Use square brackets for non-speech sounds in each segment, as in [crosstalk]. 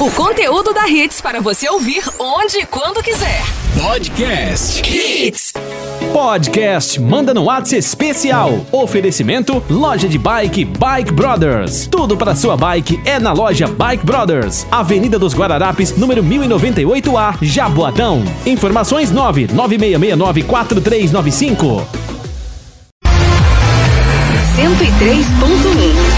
O conteúdo da Hits para você ouvir onde e quando quiser. Podcast Hits. Podcast Manda no Whats especial. Oferecimento Loja de Bike Bike Brothers. Tudo para sua bike é na loja Bike Brothers. Avenida dos Guararapes, número 1098A, Jaboatão. Informações 996694395. 103.1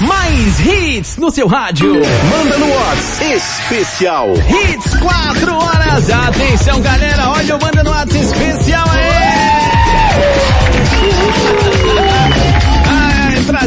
Mais hits no seu rádio. Manda no Whats especial. Hits 4 horas. Atenção, galera. Olha o Manda no Whats especial aí.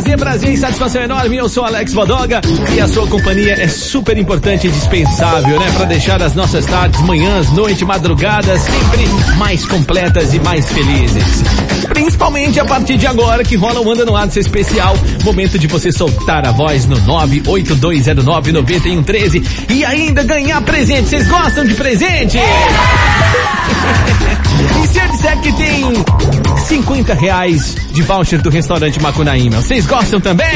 Prazer, e satisfação enorme. Eu sou Alex Bodoga e a sua companhia é super importante e dispensável, né? Para deixar as nossas tardes, manhãs, noite, madrugadas sempre mais completas e mais felizes. Principalmente a partir de agora que rola o Manda no Ads especial. Momento de você soltar a voz no 982099113 e ainda ganhar presente. Vocês gostam de presente? [laughs] E se eu disser que tem 50 reais de voucher do restaurante Macunaíma, vocês gostam também?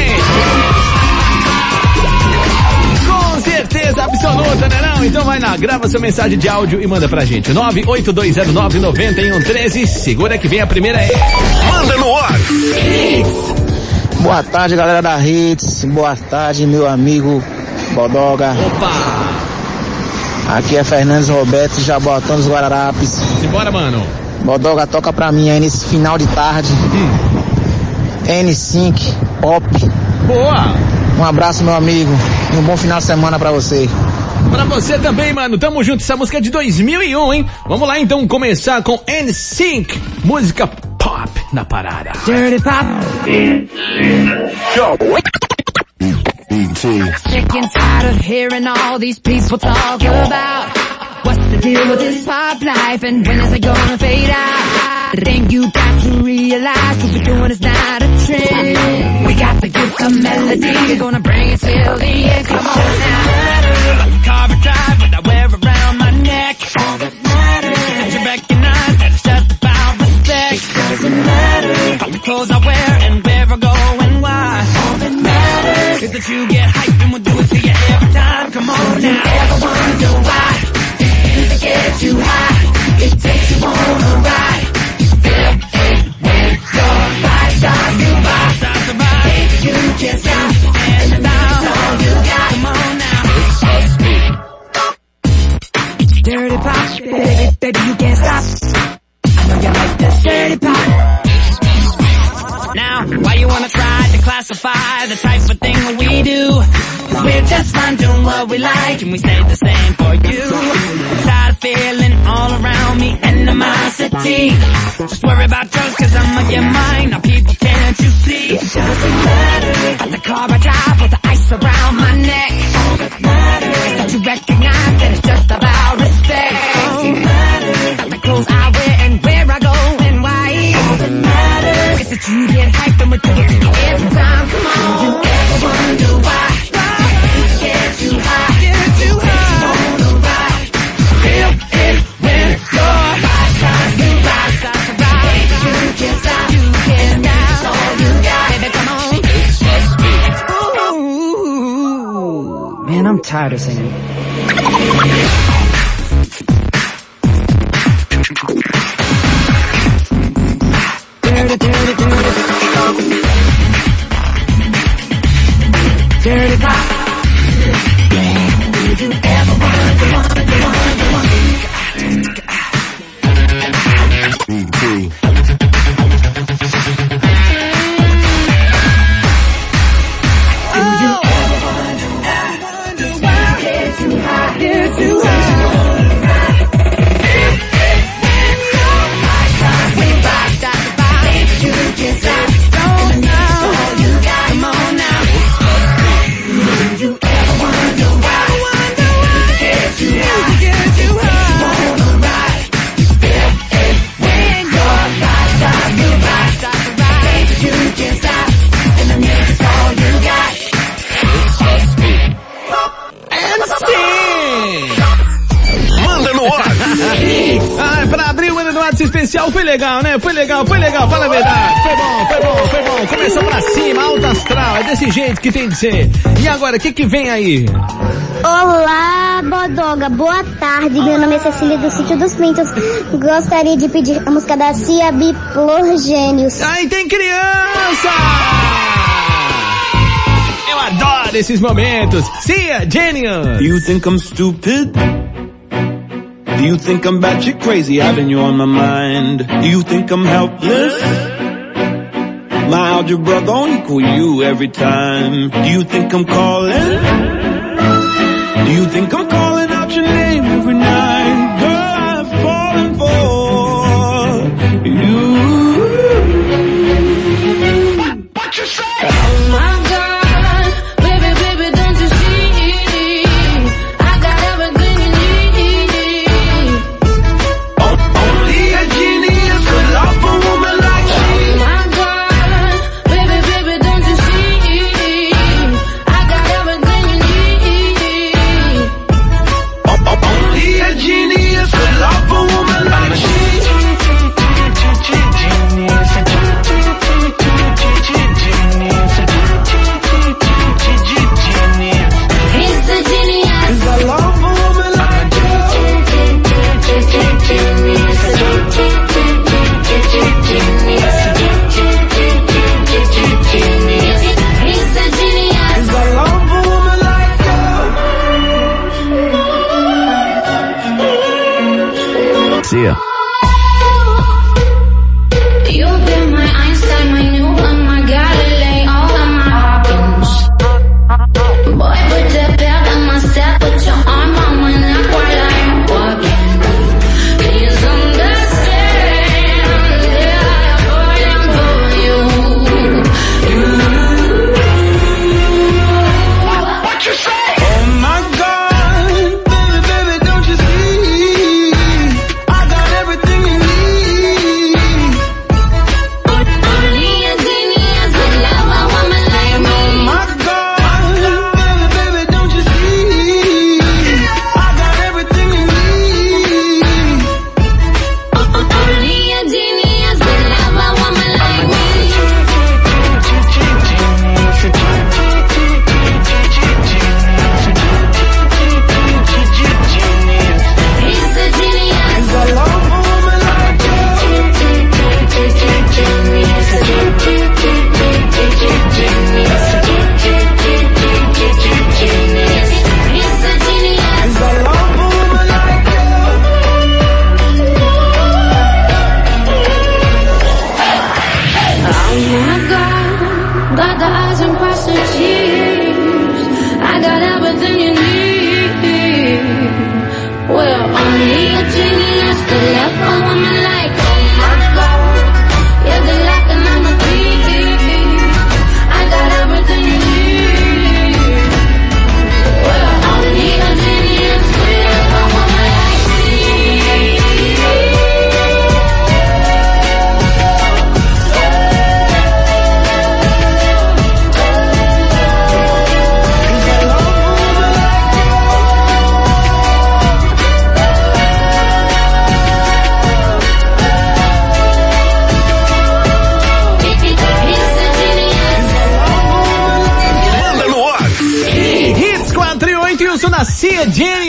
Com certeza absoluta, né não? Então vai lá, grava sua mensagem de áudio e manda pra gente. 982099113. Segura que vem a primeira aí. Manda no Whats. Boa tarde, galera da Hits. Boa tarde, meu amigo Bodoga. Opa! Aqui é Fernandes Roberto, Jabotão dos Guararapes. Simbora, mano. Bodoga, toca pra mim aí nesse final de tarde. N5, Pop. Boa! Um abraço, meu amigo. E um bom final de semana pra você. Pra você também, mano. Tamo junto. Essa música é de 2001, hein? Vamos lá então começar com NSYNC, música pop na parada. Dirty Pop. Sick and tired of hearing all these people talk about what's the deal with this pop life and when is it gonna fade out? I think you got to realize what we're doing is not a trend. We got the gift of melody, we're gonna bring it till the end. Come on now. Carver drive, what I wear around my neck. All that matters. You recognize that it's just about respect. It doesn't matter. The clothes I wear and where I go and why. All that matters is that you get hyped and we'll do it to you every time. Come on now. You ever wonder why? Gets you high. It takes you on a ride. Feel it when your body starts to. Starts to. You can't stop. And all you got. Come on now. Dirty pop, baby, baby, you can't stop. I know you like this dirty pop. Now, why you wanna try to classify the type of thing we do? We're just fine doing what we like and we stay the same for you. Tired of feeling all around me animosity. Just worry about drugs cause I'm on your mind. Now people can't you see? It doesn't matter. The car I drive with the ice around my neck. All that matters. Don't you recognize that it's just about respect? It matters. The clothes I wear and where I go and why. All that matters. Is that you get hyped and we do it every time. Come on. Do You ever wonder why? Tired of singing. Dirty, dirty, dirty. Dirty pop. Fala a verdade. Foi bom, foi bom, foi bom. Começou pra cima, alto astral, é desse jeito que tem de ser. E agora, o que que vem aí? Olá, Bodoga, boa tarde. Meu nome é Cecília do Sítio dos Pintos. Gostaria de pedir a música da Cia Biplor Gênios. Aí tem criança! Eu adoro esses momentos. Cia, Genius! You think I'm stupid? Do you think I'm batshit crazy having you on my mind? Do you think I'm helpless? My algebra don't equal you every time. Do you think I'm calling? Do you think I'm calling out your name every night?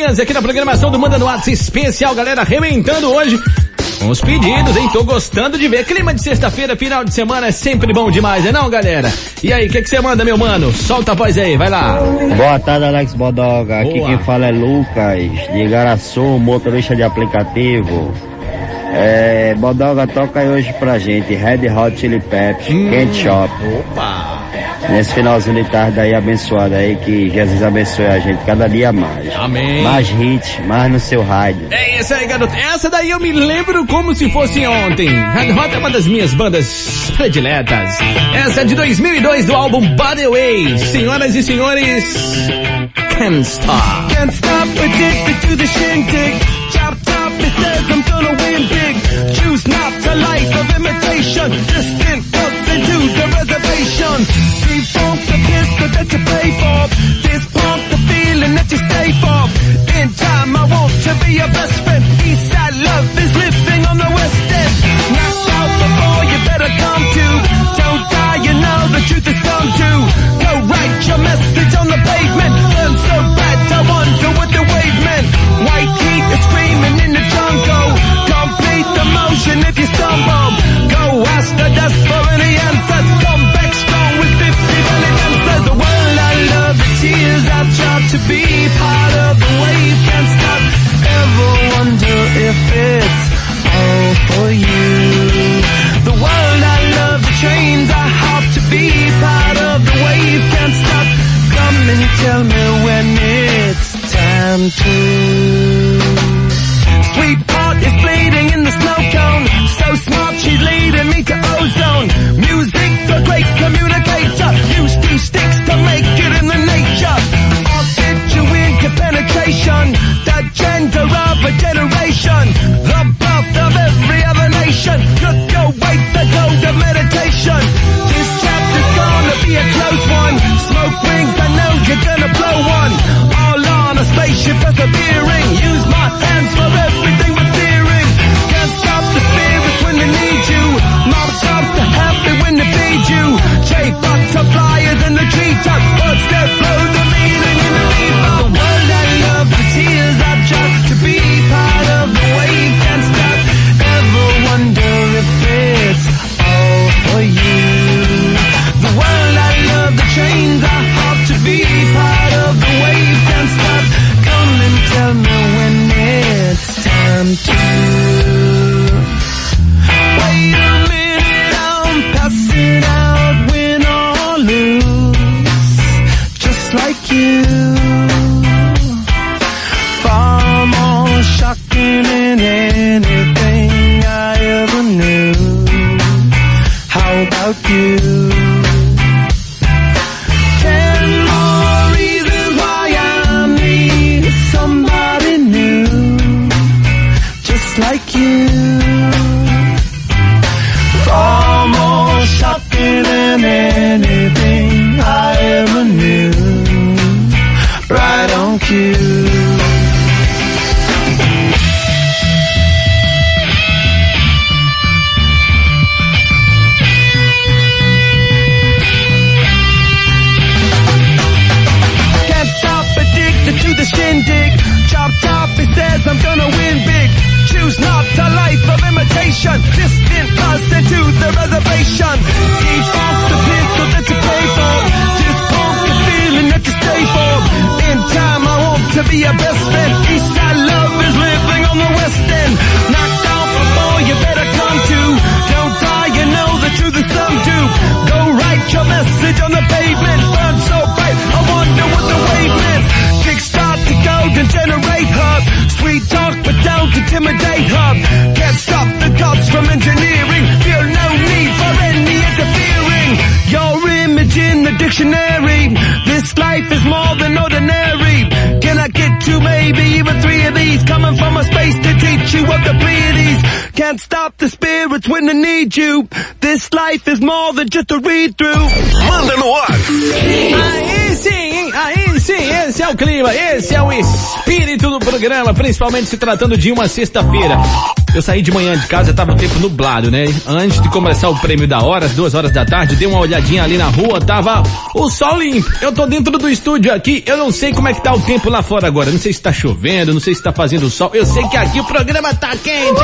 13 aqui na programação do Manda no Atos especial, galera, arrebentando hoje com os pedidos, hein? Tô gostando de ver. Clima de sexta-feira, final de semana é sempre bom demais, é não, galera? E aí, o que você manda, meu mano? Solta a voz aí, vai lá. Boa tarde, Alex Bodoga. Boa. Aqui quem fala é Lucas, de Igaraçu, motorista de aplicativo. É, Bodoga, toca aí hoje pra gente Red Hot Chili Peppers, hum, Shop. Opa! Nesse finalzinho de tarde aí abençoado aí, que Jesus abençoe a gente cada dia mais. Amém. Mais hits, mais no seu rádio. É isso aí, garoto. Essa daí eu me lembro como se fosse ontem. Red Hot é uma das minhas bandas prediletas. Essa é de 2002 do álbum Body Way. Senhoras e senhores, Can't Stop. Can't stop addicted to the shindig. Chop top, it says I'm gonna win big. Choose not a life of imitation. Distant us into the reservation. Defunct the pistol that you pay for. This punk the feeling that you stay for. In time, I want to be your best friend. Eastside love is living on the west end. Knock out before you better come to. Don't die, you know the truth is come to. Go write your message on the pavement. I'm so bad, I wonder what the wave meant. dictionary. This life is more than ordinary. Can I get two, maybe even three of these? Coming from a space to teach you what the pleiades. Can't stop the spirits when they need you. This life is more than just a read through. Manda no ar. é o clima, esse é o espírito do programa, principalmente se tratando de uma sexta-feira. Eu saí de manhã de casa, tava o tempo nublado, né? Antes de começar o prêmio da hora, às duas horas da tarde, dei uma olhadinha ali na rua, tava o sol limpo. Eu tô dentro do estúdio aqui, eu não sei como é que tá o tempo lá fora agora. Não sei se tá chovendo, não sei se tá fazendo sol. Eu sei que aqui o programa tá quente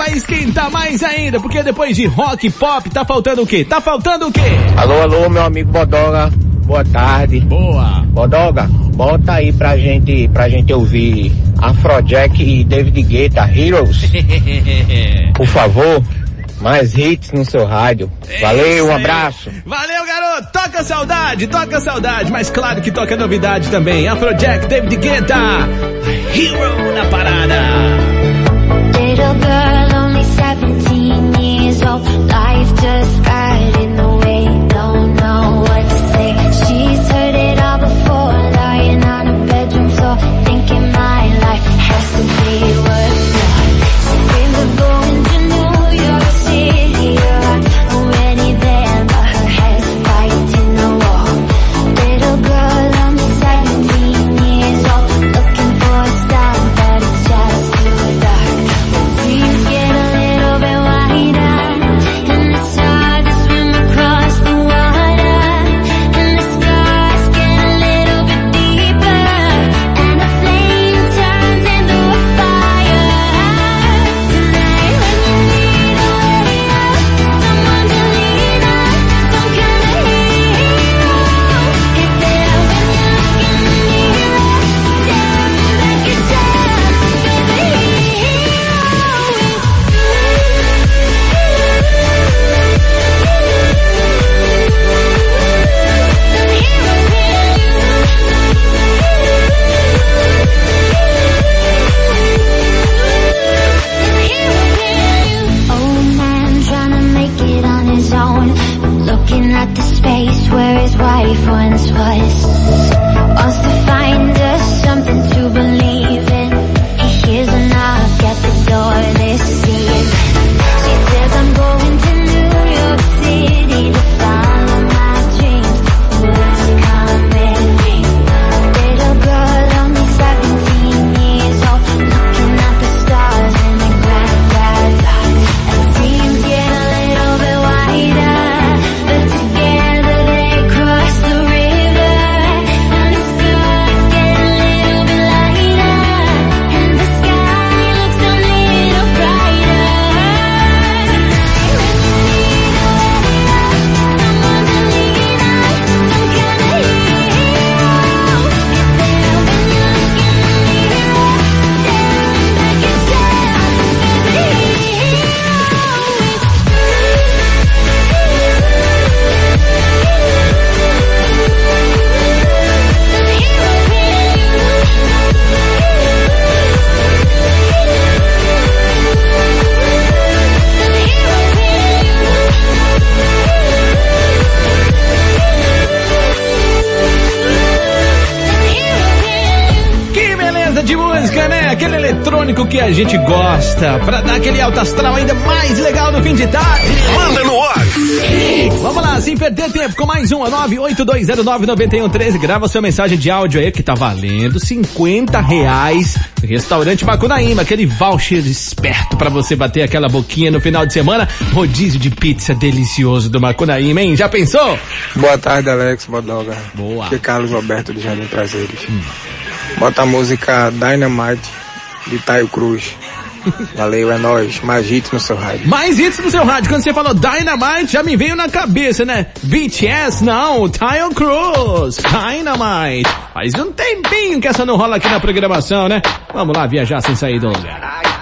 vai esquentar mais ainda, porque depois de rock pop, tá faltando o quê? Tá faltando o quê? Alô, alô, meu amigo Bodoga. Boa tarde. Boa. Bodoga, bota aí pra gente, pra gente ouvir Afrojack e David Guetta, Heroes. [laughs] Por favor. Mais hits no seu rádio. Valeu, um abraço. Valeu, garoto. Toca saudade, toca saudade. Mas claro que toca novidade também. Afrojack, David Guetta, Hero na parada. Lá, sem perder tempo, com mais um, 982099113. Grava sua mensagem de áudio aí que tá valendo 50 reais. Restaurante Macunaíma, aquele voucher esperto pra você bater aquela boquinha no final de semana. Rodízio de pizza delicioso do Macunaíma, hein? Já pensou? Boa tarde, Alex Bodoga. Boa. Aqui é Carlos Roberto do Jardim Prazeres. Bota a música Dynamite de Taio Cruz. Valeu, é nóis. Mais hits no seu rádio. Mais hits no seu rádio. Quando você falou Dynamite, já me veio na cabeça, né? BTS, não. Tyle Cruz. Dynamite. Faz um tempinho que essa não rola aqui na programação, né? Vamos lá viajar sem sair do lugar.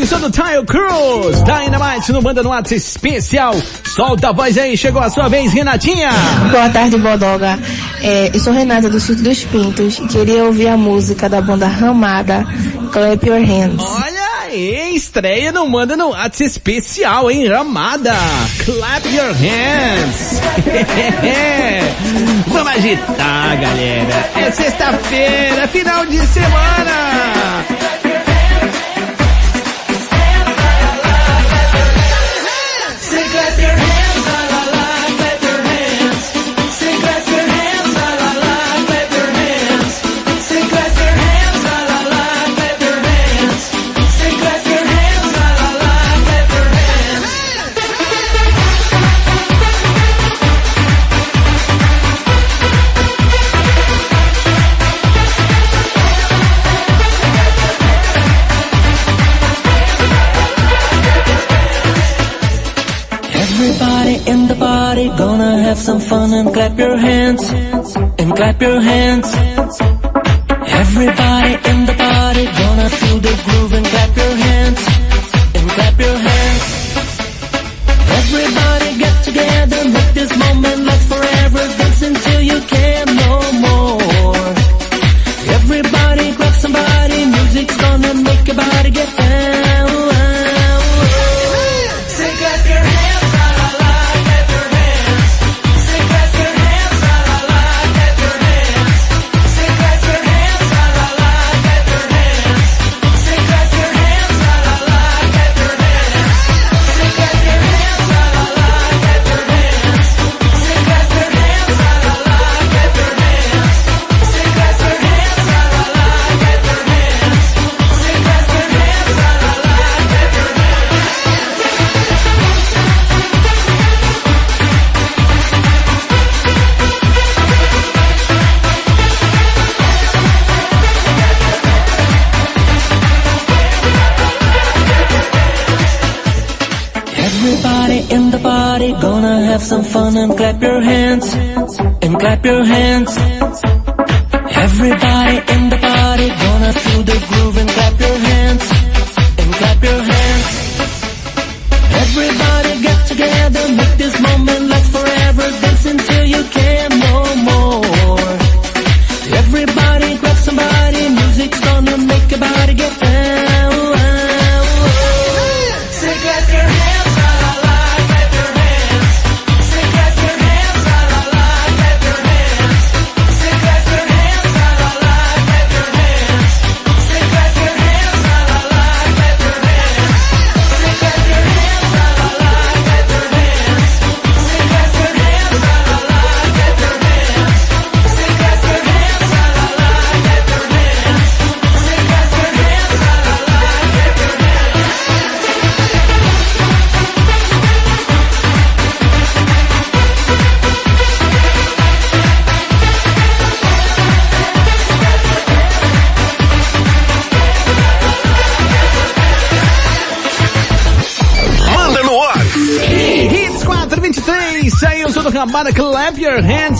419, sou do Tile Cruz. Dynamite no Banda no WhatsApp especial. Solta a voz aí, chegou a sua vez, Renatinha. Boa tarde, Bodoga. É, eu sou Renata do Sítio dos Pintos e queria ouvir a música da banda Ramada, Clap Your Hands. Olha aí, estreia no Manda no WhatsApp especial, hein? Ramada. Clap your hands. [laughs] Vamos agitar, galera. É sexta-feira, final de semana. Some fun and clap your hands and clap your hands. Everybody in the party gonna feel the groove and clap your hands and clap your hands.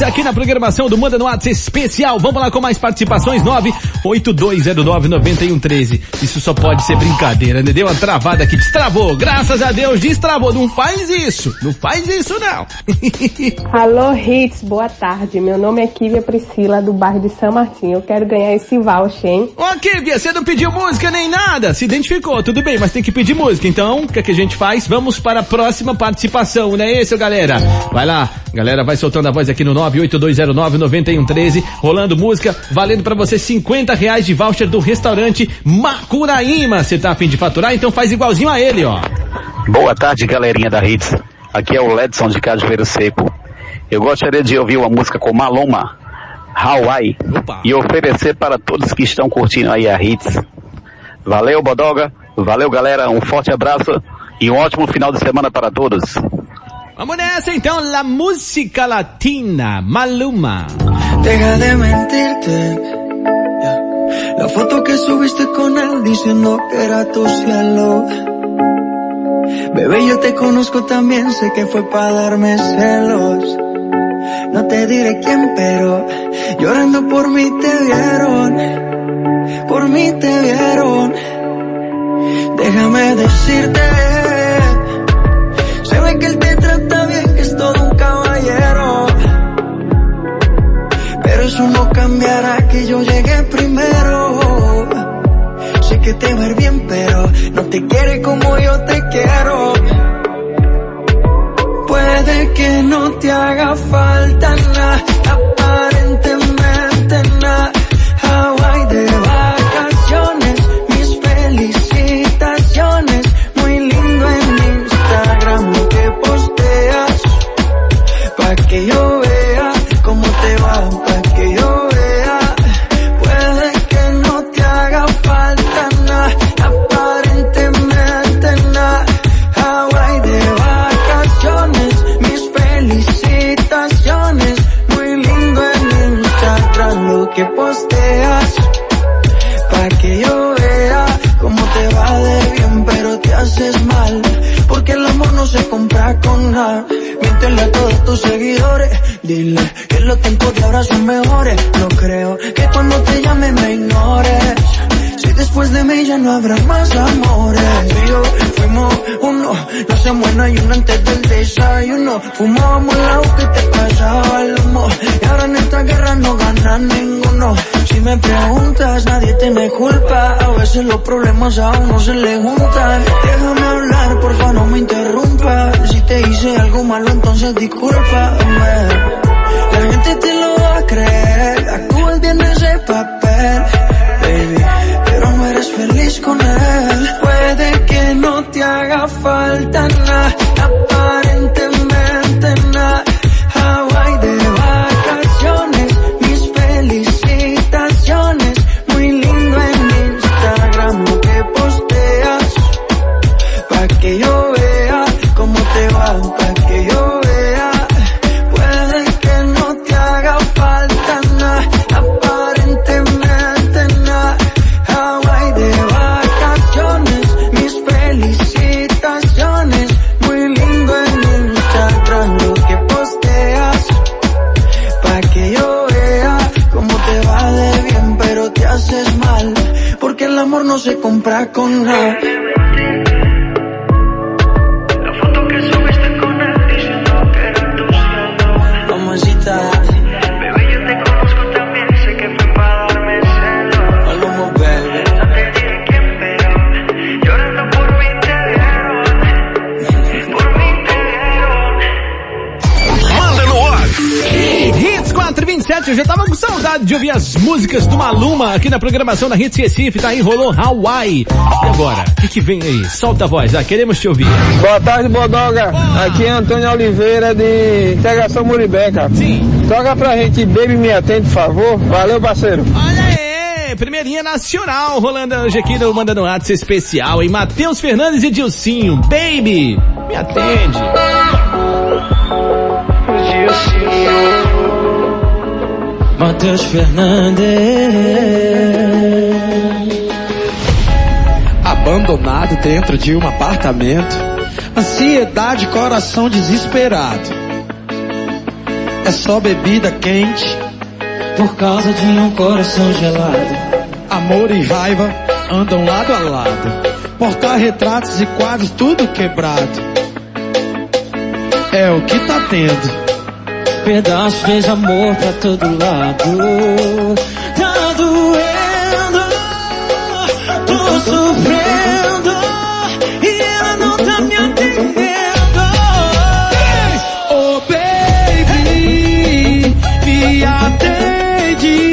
Hands aqui na programação do Manda no WhatsApp especial. Vamos lá com mais participações, 982099113. Isso só pode ser brincadeira, né? Deu uma travada aqui, destravou. Graças a Deus, destravou. Não faz isso, não faz isso não. [laughs] Alô, Hits, boa tarde. Meu nome é Kívia Priscila, do bairro de São Martinho. Eu quero ganhar esse voucher, hein? Ô, Kívia, você não pediu música nem nada. Se identificou, tudo bem, mas tem que pedir música. Então, o que, é que a gente faz? Vamos para a próxima participação, não é isso, galera? Vai lá, galera, vai soltando a voz aqui no 982099113, rolando música, valendo para você 50 reais de voucher do restaurante Macuraíma. Você tá afim de faturar? Então faz igualzinho a ele, ó. Boa tarde, galerinha da Hits. Aqui é o Ledson de Cajueiro Seco. Eu gostaria de ouvir uma música com Maluma, Hawaii, e oferecer para todos que estão curtindo aí a Hits. Valeu, Bodoga. Valeu, galera. Um forte abraço e um ótimo final de semana para todos. Vamos nessa então, la música latina, Maluma. Deja de mentirte. La foto que subiste con él diciendo que era tu cielo. Bebé, yo te conozco también, sé que fue para darme celos. No te diré quién, pero llorando por mí te vieron. Por mí te vieron. Déjame decirte. Se ve que él te eso no cambiará que yo llegué primero. Sé que te va a ir bien, pero no te quiere como yo te quiero. Puede que no te haga falta nada, Que los tiempos de ahora son mejores. No creo que cuando te llame me ignores. Si después de mí ya no habrá más amores. Tú fuimos uno, no se buena y uno antes del desayuno. Fumábamos agua que te pasaba el humo. Y ahora en esta guerra no gana ninguno. Si me preguntas, nadie tiene culpa. A veces los problemas a uno se le juntan. Déjame hablar, porfa, no me interrumpa. Te hice algo malo, entonces discúlpame. La gente te lo va a creer. Actúas bien ese papel, baby. Pero no eres feliz con él. Puede que no te haga falta nada, músicas do Maluma aqui na programação da Hits Recife, tá aí, rolou Hawaii. E agora, o que, que vem aí? Solta a voz, ah, queremos te ouvir. Boa tarde, Bodoga. Aqui é Antônio Oliveira de Integração Muribeca. Sim. Toca pra gente, Baby Me Atende, por favor. Valeu, parceiro. Olha aí, primeirinha nacional rolando hoje aqui no Mandando Atos Especial, em Matheus Fernandes e Dilcinho. Baby, me atende. Matheus Fernandes. Abandonado dentro de um apartamento. Ansiedade, coração desesperado. É só bebida quente. Por causa de um coração gelado. Amor e raiva andam lado a lado. Portar-retratos e quadros, tudo quebrado. É o que tá tendo. Pedaços de amor pra todo lado. Tá doendo, tô sofrendo e ela não tá me atendendo. Oh baby, me atende.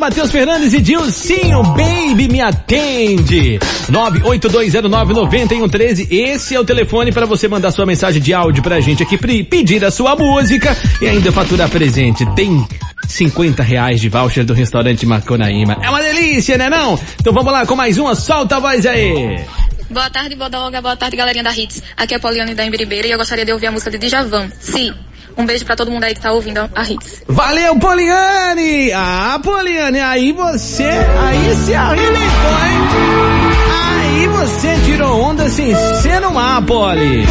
Matheus Fernandes e Dilcinho, baby, me atende. 982099113, esse é o telefone para você mandar sua mensagem de áudio pra gente aqui, pedir a sua música e ainda fatura presente. Tem 50 reais de voucher do restaurante Macunaíma. É uma delícia, né não? Então vamos lá com mais uma, solta a voz aí. Boa tarde, Bodoga. Boa tarde, galerinha da Hits. Aqui é a Pauliane da Embiribeira e eu gostaria de ouvir a música de Djavan. Sim. Um beijo para todo mundo aí que tá ouvindo a Hits. Valeu, Poliane! Ah, Poliane, aí você, aí se arrebentou, hein? Aí você tirou onda sem ser no mar, Poli.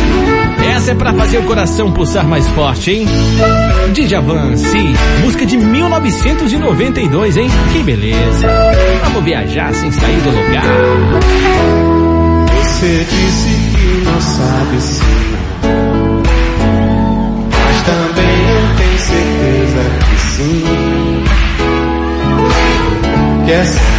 Essa é para fazer o coração pulsar mais forte, hein? Djavan, sim, música de 1992, hein? Que beleza. Vamos viajar sem sair do lugar. Você disse que não sabe se Guess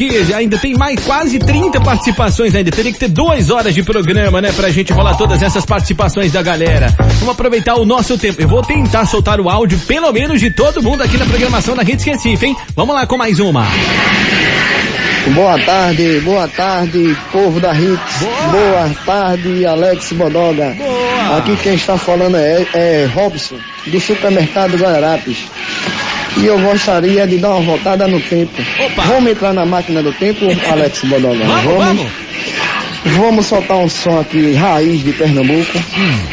aqui. Já Ainda tem mais quase 30 participações ainda. Teria que ter duas horas de programa, né? Pra gente falar todas essas participações da galera. Vamos aproveitar o nosso tempo. Eu vou tentar soltar o áudio, pelo menos, de todo mundo aqui na programação da Rede Recife, hein? Vamos lá com mais uma. Boa tarde, boa tarde, povo da Hits. Boa, tarde, Alex Bodoga. Boa. Aqui quem está falando é, é Robson, do supermercado Guararapes. E eu gostaria de dar uma voltada no tempo. Vamos entrar na máquina do tempo, Alex Bodoga? Vamos, vamos. Vamos soltar um som aqui, raiz de Pernambuco.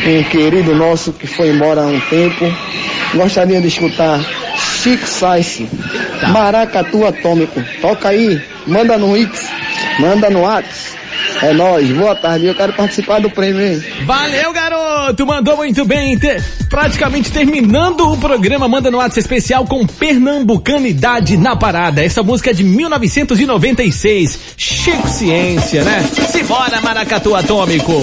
Um querido nosso que foi embora há um tempo. Gostaria de escutar Chico Sainz, Maracatu Atômico. Toca aí, manda no X, manda no Ax. É nóis, boa tarde, eu quero participar do prêmio, hein? Valeu, garoto! Mandou muito bem. Te- praticamente terminando o programa, manda no WhatsApp especial com Pernambucanidade na parada. Essa música é de 1996. Chico Ciência, né? Simbora, Maracatu Atômico!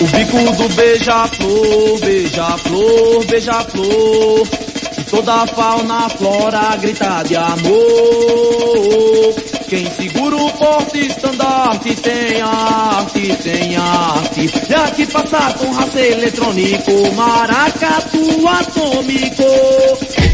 O bico do beija-flor, beija-flor, beija-flor. Toda a fauna, flora grita de amor. Quem segura o porte estandarte tem arte, tem arte. E aqui passar com raça eletrônico, maracatu atômico.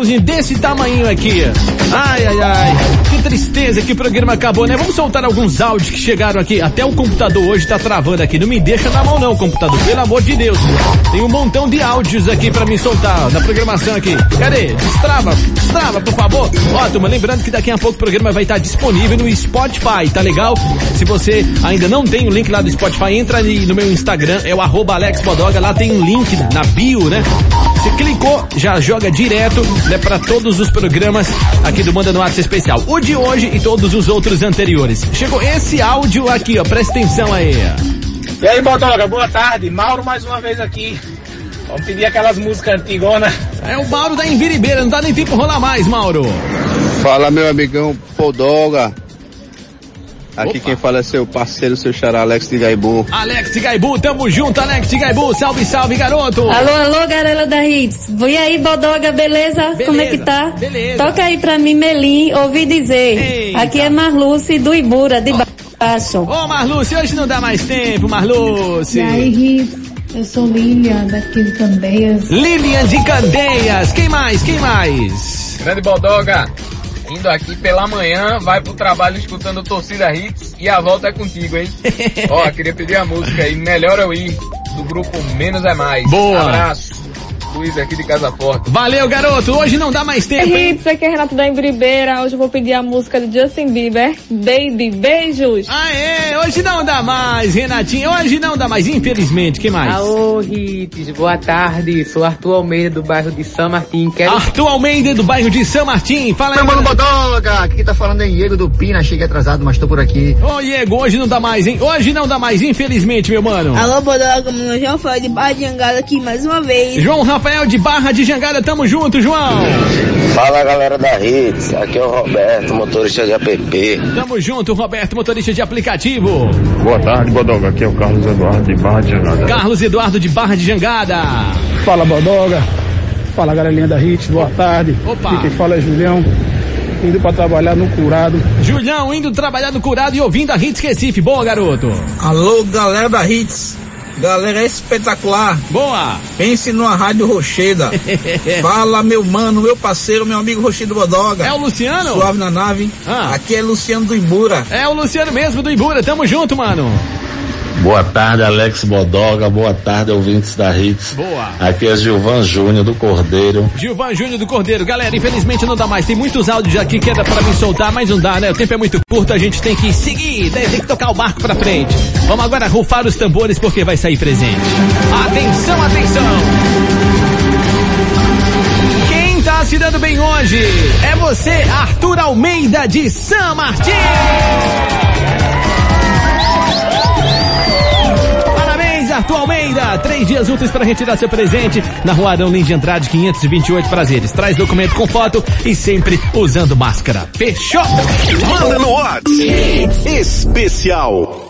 Coraçãozinho desse tamanho aqui. Ai, ai, ai. Que tristeza que o programa acabou, né? Vamos soltar alguns áudios que chegaram aqui. Até o computador hoje tá travando aqui. Não me deixa na mão não, computador. Pelo amor de Deus. Tem um montão de áudios aqui pra me soltar, na programação aqui. Cadê? Destrava, destrava, por favor. Ó, turma, lembrando que daqui a pouco o programa vai estar disponível no Spotify, tá legal? Se você ainda não tem o link lá do Spotify, entra ali no meu Instagram, é o arroba Alex lá tem um link na bio, né? Você clicou, já joga direto, né, para todos os programas aqui do Manda no Atos Especial. O de hoje e todos os outros anteriores. Chegou esse áudio aqui, ó, presta atenção aí. E aí, Bodoga, boa tarde. Mauro mais uma vez aqui. Vamos pedir aquelas músicas antigonas. É o Mauro da Embiribeira, não dá nem tempo rolar mais, Mauro. Fala meu amigão Podoga. Aqui quem fala é seu parceiro, seu xará Alex de Gaibu. Alex de Gaibu, tamo junto, Alex de Gaibu, salve, salve, garoto. Alô, alô, galera da Hits. E aí, Bodoga, beleza? Como é que tá? Beleza. Toca aí pra mim, Melim, ouvi dizer. Eita. Aqui é Marluce do Ibura, de baixo. Ô Marluce, hoje não dá mais tempo, Marluce. E aí, Hits? Eu sou Lilian, daqui de Candeias. Lilian de Candeias, quem mais, quem mais? Grande Bodoga, indo aqui pela manhã, vai pro trabalho escutando Torcida Hits e a volta é contigo, hein? [laughs] Ó, queria pedir a música aí, Melhor Eu Ir, do grupo Menos é Mais. Boa. Abraço. Luiz aqui de Casa Forte. Valeu, garoto, hoje não dá mais tempo, hein? Hits, aqui é Renato da Embiribeira. Hoje eu vou pedir a música de Justin Bieber, Baby. Beijos. Aê, hoje não dá mais, Renatinho, hoje não dá mais, infelizmente, que mais? Alô, Hits, boa tarde. Sou Arthur Almeida do bairro de São Martim. Quero... Arthur Almeida do bairro de São Martim, fala aí. Meu mano Bodoga, aqui tá falando é Diego do Pina, cheguei atrasado, mas tô por aqui. Ô, Diego, hoje não dá mais, hein? Hoje não dá mais, infelizmente, meu mano. Alô, Bodoga, meu João Rafael de Barra de Angada aqui mais uma vez. João Rafael de Barra de Jangada, tamo junto, João. Fala galera da Hits, aqui é o Roberto, motorista de app. Tamo junto, Roberto, motorista de aplicativo. Boa tarde, Bodoga. Aqui é o Carlos Eduardo de Barra de Jangada. Carlos Eduardo de Barra de Jangada. Fala Bodoga, fala galerinha da Hits, boa tarde. Opa. Aqui quem fala é Julião, indo pra trabalhar no Curado. Julião indo trabalhar no curado e ouvindo a Hits Recife. Boa, garoto. Alô, galera da Hits. Galera espetacular. Boa. Pense numa rádio Rocheda. [laughs] Fala, meu mano, meu parceiro, meu amigo Rochedo Bodoga. É o Luciano? Suave na nave. Ah. Aqui é Luciano do Ibura. É o Luciano mesmo do Ibura, tamo junto, mano. Boa tarde, Alex Bodoga. Boa tarde, ouvintes da Hits. Boa. Aqui é Gilvan Júnior do Cordeiro. Gilvan Júnior do Cordeiro. Galera, infelizmente não dá mais. Tem muitos áudios aqui que era pra me soltar, mas não dá, né? O tempo é muito curto, a gente tem que seguir, né? tem que tocar o barco pra frente. Vamos agora rufar os tambores porque vai sair presente. Atenção, atenção! Quem tá se dando bem hoje é você, Arthur Almeida de São Martin! Arthur Almeida! Três dias úteis para retirar seu presente na rua Arão Lins de Andrade, 528 Prazeres. Traz documento com foto e sempre usando máscara. Fechou? Manda no WhatsApp. Especial.